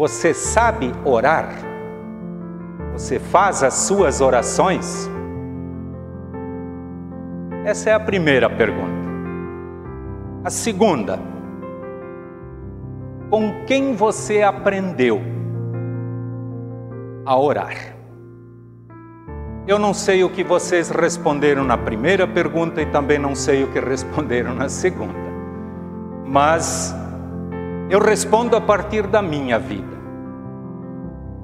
você sabe orar? Você faz as suas orações? Essa é a primeira pergunta. A segunda, com quem você aprendeu a orar? Eu não sei o que vocês responderam na primeira pergunta e também não sei o que responderam na segunda, mas eu respondo a partir da minha vida.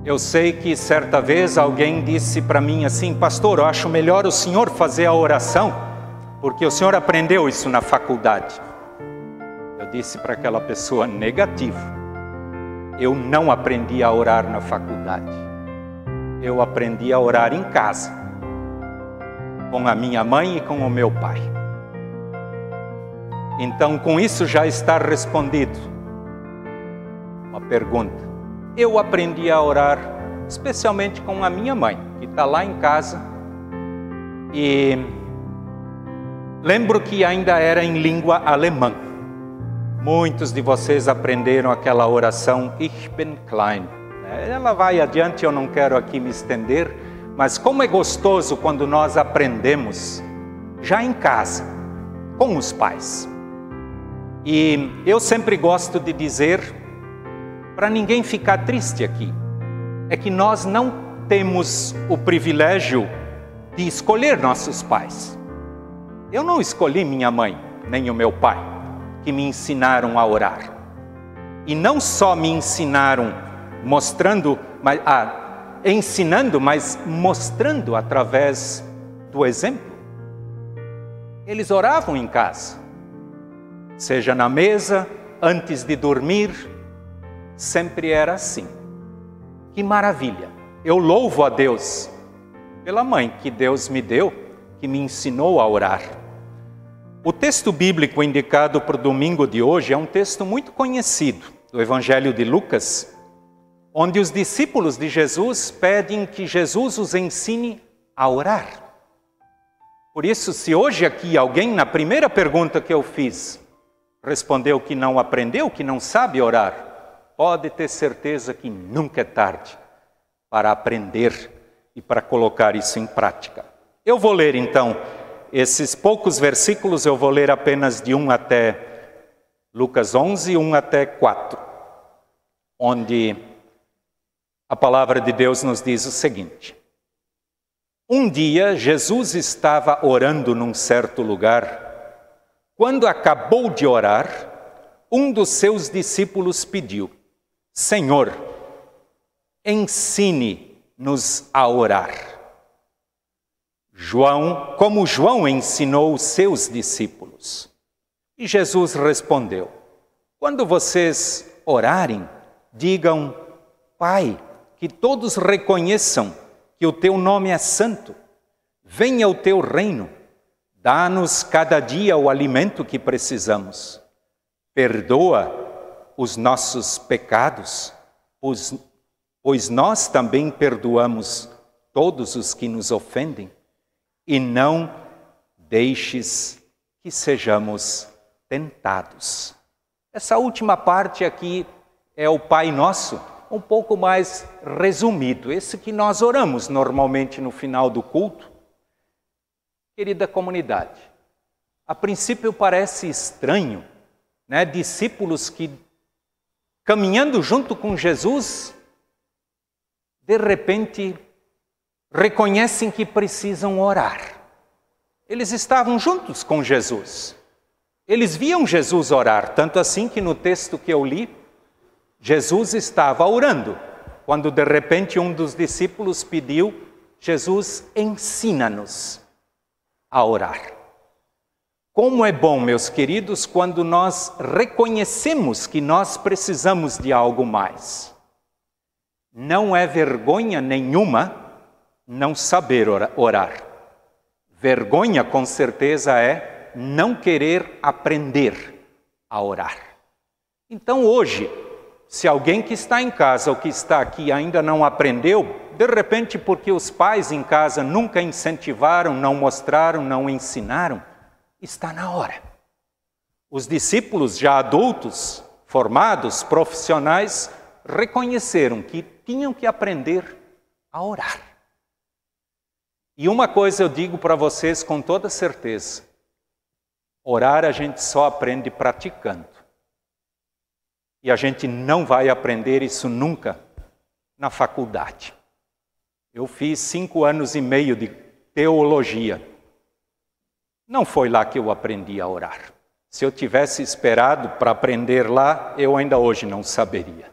Eu sei que certa vez alguém disse para mim assim, pastor, eu acho melhor o senhor fazer a oração, porque o senhor aprendeu isso na faculdade. Eu disse para aquela pessoa negativo. Eu não aprendi a orar na faculdade. Eu aprendi a orar em casa, com a minha mãe e com o meu pai. Então, com isso já está respondido. Uma pergunta. Eu aprendi a orar especialmente com a minha mãe, que está lá em casa. E lembro que ainda era em língua alemã. Muitos de vocês aprenderam aquela oração Ich bin klein. Ela vai adiante, eu não quero aqui me estender, mas como é gostoso quando nós aprendemos já em casa, com os pais. E eu sempre gosto de dizer, para ninguém ficar triste aqui, é que nós não temos o privilégio de escolher nossos pais. Eu não escolhi minha mãe, nem o meu pai que me ensinaram a orar. E não só me ensinaram mostrando, mas, ah, ensinando, mas mostrando através do exemplo. Eles oravam em casa, seja na mesa, antes de dormir, sempre era assim. Que maravilha! Eu louvo a Deus pela mãe que Deus me deu, que me ensinou a orar. O texto bíblico indicado para o domingo de hoje é um texto muito conhecido, do Evangelho de Lucas, onde os discípulos de Jesus pedem que Jesus os ensine a orar. Por isso, se hoje aqui alguém, na primeira pergunta que eu fiz, respondeu que não aprendeu, que não sabe orar, pode ter certeza que nunca é tarde para aprender e para colocar isso em prática. Eu vou ler então esses poucos versículos eu vou ler apenas de 1 até Lucas 11, 1 até 4, onde a palavra de Deus nos diz o seguinte: Um dia Jesus estava orando num certo lugar. Quando acabou de orar, um dos seus discípulos pediu: Senhor, ensine-nos a orar. João, como João ensinou os seus discípulos. E Jesus respondeu: Quando vocês orarem, digam: Pai, que todos reconheçam que o teu nome é santo. Venha o teu reino. Dá-nos cada dia o alimento que precisamos. Perdoa os nossos pecados, pois, pois nós também perdoamos todos os que nos ofendem e não deixes que sejamos tentados. Essa última parte aqui é o Pai Nosso, um pouco mais resumido, esse que nós oramos normalmente no final do culto. Querida comunidade, a princípio parece estranho, né? Discípulos que caminhando junto com Jesus, de repente reconhecem que precisam orar. Eles estavam juntos com Jesus. Eles viam Jesus orar, tanto assim que no texto que eu li, Jesus estava orando, quando de repente um dos discípulos pediu: Jesus, ensina-nos a orar. Como é bom, meus queridos, quando nós reconhecemos que nós precisamos de algo mais. Não é vergonha nenhuma não saber orar. Vergonha, com certeza, é não querer aprender a orar. Então, hoje, se alguém que está em casa ou que está aqui ainda não aprendeu, de repente, porque os pais em casa nunca incentivaram, não mostraram, não ensinaram, está na hora. Os discípulos já adultos, formados, profissionais, reconheceram que tinham que aprender a orar. E uma coisa eu digo para vocês com toda certeza: orar a gente só aprende praticando. E a gente não vai aprender isso nunca na faculdade. Eu fiz cinco anos e meio de teologia. Não foi lá que eu aprendi a orar. Se eu tivesse esperado para aprender lá, eu ainda hoje não saberia.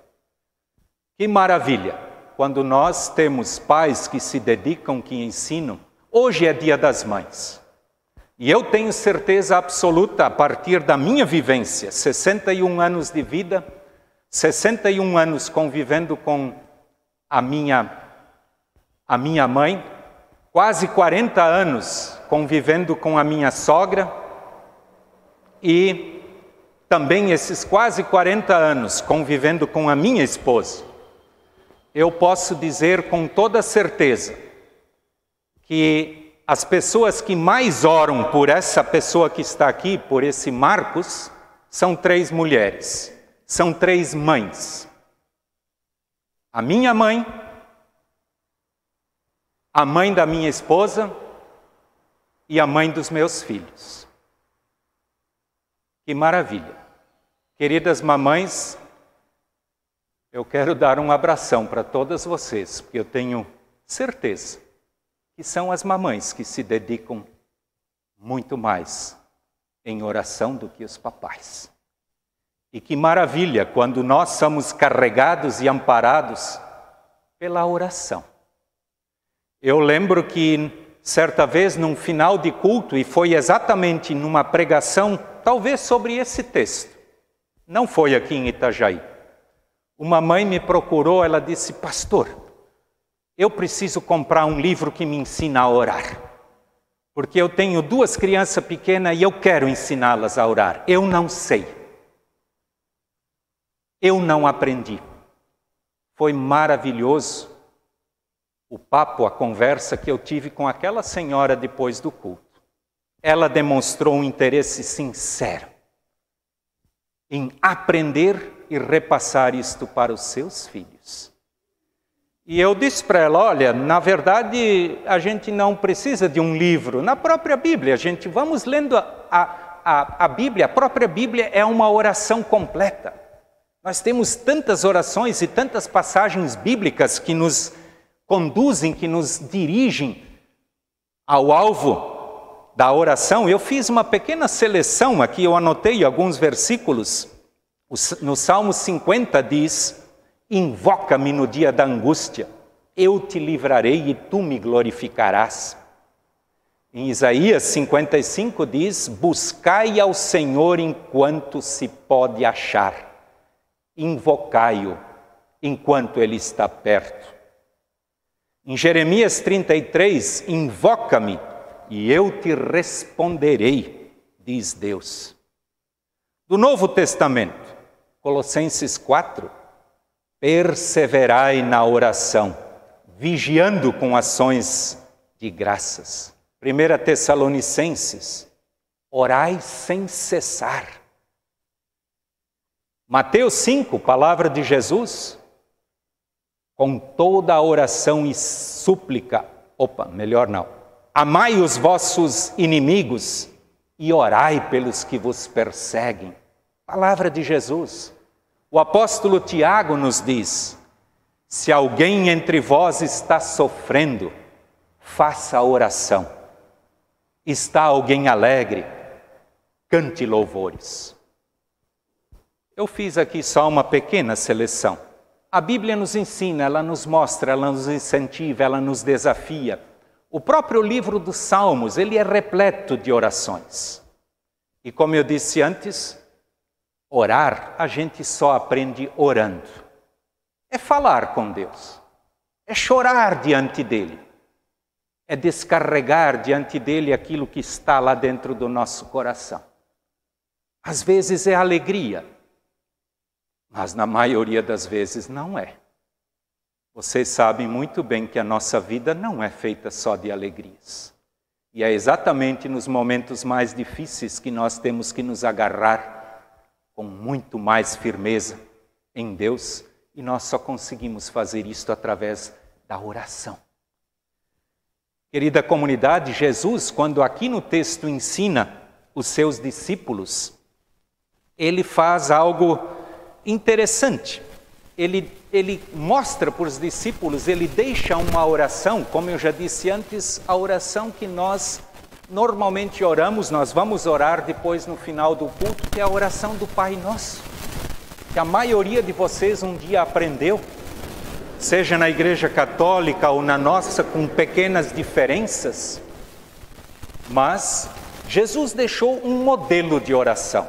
Que maravilha! Quando nós temos pais que se dedicam, que ensinam. Hoje é Dia das Mães. E eu tenho certeza absoluta, a partir da minha vivência, 61 anos de vida, 61 anos convivendo com a minha, a minha mãe, quase 40 anos convivendo com a minha sogra, e também esses quase 40 anos convivendo com a minha esposa, eu posso dizer com toda certeza que as pessoas que mais oram por essa pessoa que está aqui, por esse Marcos, são três mulheres, são três mães. A minha mãe, a mãe da minha esposa e a mãe dos meus filhos. Que maravilha! Queridas mamães, eu quero dar um abração para todas vocês, porque eu tenho certeza que são as mamães que se dedicam muito mais em oração do que os papais. E que maravilha quando nós somos carregados e amparados pela oração. Eu lembro que certa vez num final de culto, e foi exatamente numa pregação talvez sobre esse texto. Não foi aqui em Itajaí. Uma mãe me procurou, ela disse: Pastor, eu preciso comprar um livro que me ensina a orar. Porque eu tenho duas crianças pequenas e eu quero ensiná-las a orar. Eu não sei. Eu não aprendi. Foi maravilhoso o papo, a conversa que eu tive com aquela senhora depois do culto ela demonstrou um interesse sincero em aprender e repassar isto para os seus filhos. E eu disse para ela: olha, na verdade a gente não precisa de um livro, na própria Bíblia, a gente vamos lendo a, a, a Bíblia, a própria Bíblia é uma oração completa. Nós temos tantas orações e tantas passagens bíblicas que nos conduzem, que nos dirigem ao alvo da oração, eu fiz uma pequena seleção aqui, eu anotei alguns versículos. No Salmo 50 diz: Invoca-me no dia da angústia, eu te livrarei e tu me glorificarás. Em Isaías 55 diz: Buscai ao Senhor enquanto se pode achar, invocai-o enquanto ele está perto. Em Jeremias 33, invoca-me e eu te responderei, diz Deus. Do Novo Testamento, Colossenses 4, perseverai na oração, vigiando com ações de graças. 1 Tessalonicenses, orai sem cessar. Mateus 5, palavra de Jesus, com toda a oração e súplica, opa, melhor não Amai os vossos inimigos e orai pelos que vos perseguem. Palavra de Jesus. O apóstolo Tiago nos diz: se alguém entre vós está sofrendo, faça oração. Está alguém alegre, cante louvores. Eu fiz aqui só uma pequena seleção. A Bíblia nos ensina, ela nos mostra, ela nos incentiva, ela nos desafia o próprio livro dos Salmos, ele é repleto de orações. E como eu disse antes, orar a gente só aprende orando. É falar com Deus. É chorar diante dele. É descarregar diante dele aquilo que está lá dentro do nosso coração. Às vezes é alegria, mas na maioria das vezes não é. Vocês sabem muito bem que a nossa vida não é feita só de alegrias. E é exatamente nos momentos mais difíceis que nós temos que nos agarrar com muito mais firmeza em Deus E nós só conseguimos fazer isto através da oração. Querida comunidade, Jesus, quando aqui no texto ensina os seus discípulos, ele faz algo interessante. Ele, ele mostra para os discípulos, ele deixa uma oração, como eu já disse antes, a oração que nós normalmente oramos, nós vamos orar depois no final do culto, que é a oração do Pai Nosso, que a maioria de vocês um dia aprendeu seja na Igreja Católica ou na nossa, com pequenas diferenças, mas Jesus deixou um modelo de oração.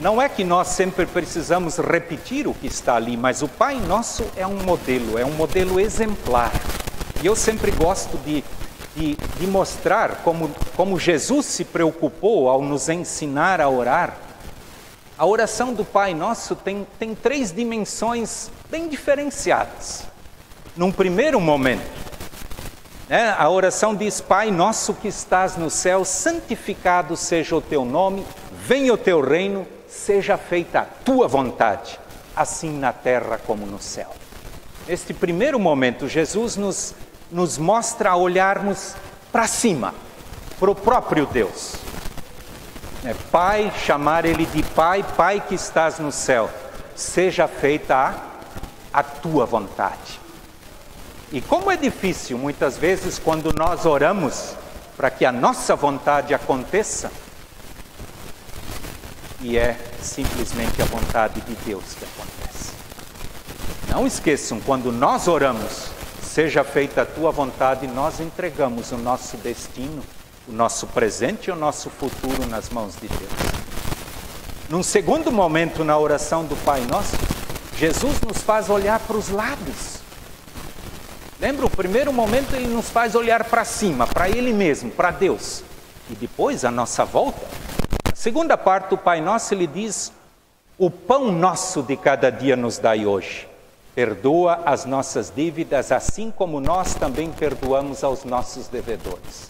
Não é que nós sempre precisamos repetir o que está ali, mas o Pai Nosso é um modelo, é um modelo exemplar. E eu sempre gosto de, de, de mostrar como, como Jesus se preocupou ao nos ensinar a orar a oração do Pai Nosso tem, tem três dimensões bem diferenciadas. Num primeiro momento, né, a oração diz: Pai Nosso que estás no céu, santificado seja o teu nome, venha o teu reino, seja feita a tua vontade, assim na terra como no céu. Neste primeiro momento, Jesus nos, nos mostra a olharmos para cima, para o próprio Deus é, pai, chamar ele de Pai, Pai que estás no céu, seja feita a, a tua vontade. E como é difícil muitas vezes quando nós oramos para que a nossa vontade aconteça, e é simplesmente a vontade de Deus que acontece. Não esqueçam, quando nós oramos, seja feita a tua vontade, nós entregamos o nosso destino o nosso presente e o nosso futuro nas mãos de Deus. Num segundo momento na oração do Pai Nosso, Jesus nos faz olhar para os lados. Lembra? O primeiro momento ele nos faz olhar para cima, para Ele mesmo, para Deus. E depois a nossa volta. Segunda parte do Pai Nosso ele diz: O pão nosso de cada dia nos dai hoje. Perdoa as nossas dívidas, assim como nós também perdoamos aos nossos devedores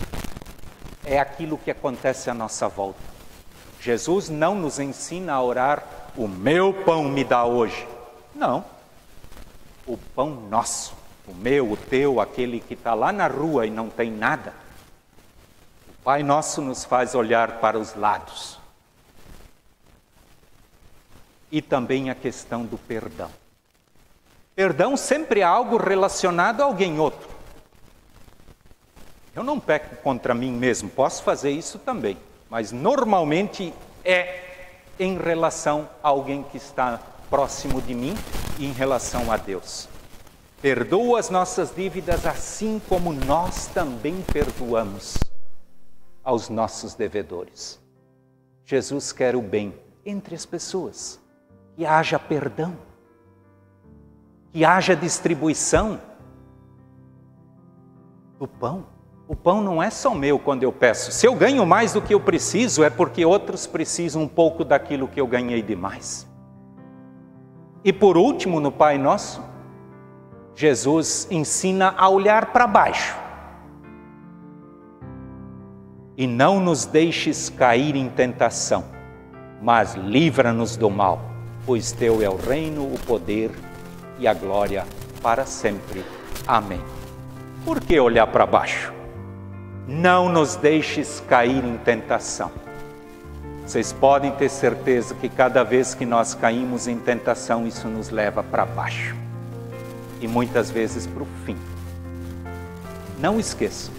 é aquilo que acontece à nossa volta. Jesus não nos ensina a orar, o meu pão me dá hoje. Não. O pão nosso, o meu, o teu, aquele que está lá na rua e não tem nada. O Pai Nosso nos faz olhar para os lados. E também a questão do perdão. Perdão sempre é algo relacionado a alguém outro. Eu não peco contra mim mesmo, posso fazer isso também, mas normalmente é em relação a alguém que está próximo de mim e em relação a Deus. Perdoa as nossas dívidas assim como nós também perdoamos aos nossos devedores. Jesus quer o bem entre as pessoas, que haja perdão, que haja distribuição do pão. O pão não é só meu quando eu peço. Se eu ganho mais do que eu preciso, é porque outros precisam um pouco daquilo que eu ganhei demais. E por último, no Pai Nosso, Jesus ensina a olhar para baixo. E não nos deixes cair em tentação, mas livra-nos do mal, pois teu é o reino, o poder e a glória para sempre. Amém. Por que olhar para baixo? não nos deixes cair em tentação. Vocês podem ter certeza que cada vez que nós caímos em tentação, isso nos leva para baixo e muitas vezes para o fim. Não esqueçam,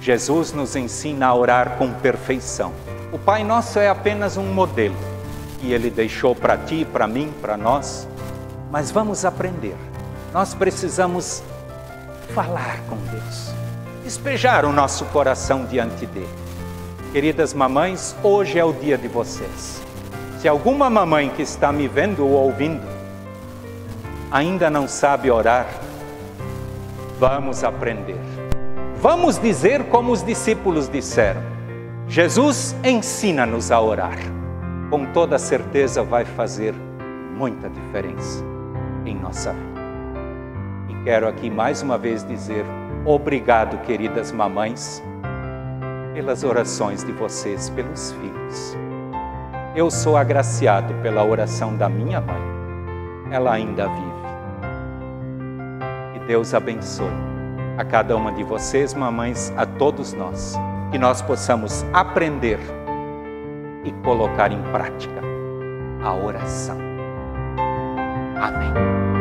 Jesus nos ensina a orar com perfeição. O Pai Nosso é apenas um modelo que Ele deixou para ti, para mim, para nós, mas vamos aprender. Nós precisamos falar com Deus despejar o nosso coração diante dele. Queridas mamães, hoje é o dia de vocês. Se alguma mamãe que está me vendo ou ouvindo ainda não sabe orar, vamos aprender. Vamos dizer como os discípulos disseram: Jesus ensina-nos a orar. Com toda certeza vai fazer muita diferença em nossa vida. E quero aqui mais uma vez dizer Obrigado, queridas mamães, pelas orações de vocês pelos filhos. Eu sou agraciado pela oração da minha mãe ela ainda vive. Que Deus abençoe a cada uma de vocês, mamães, a todos nós, que nós possamos aprender e colocar em prática a oração. Amém.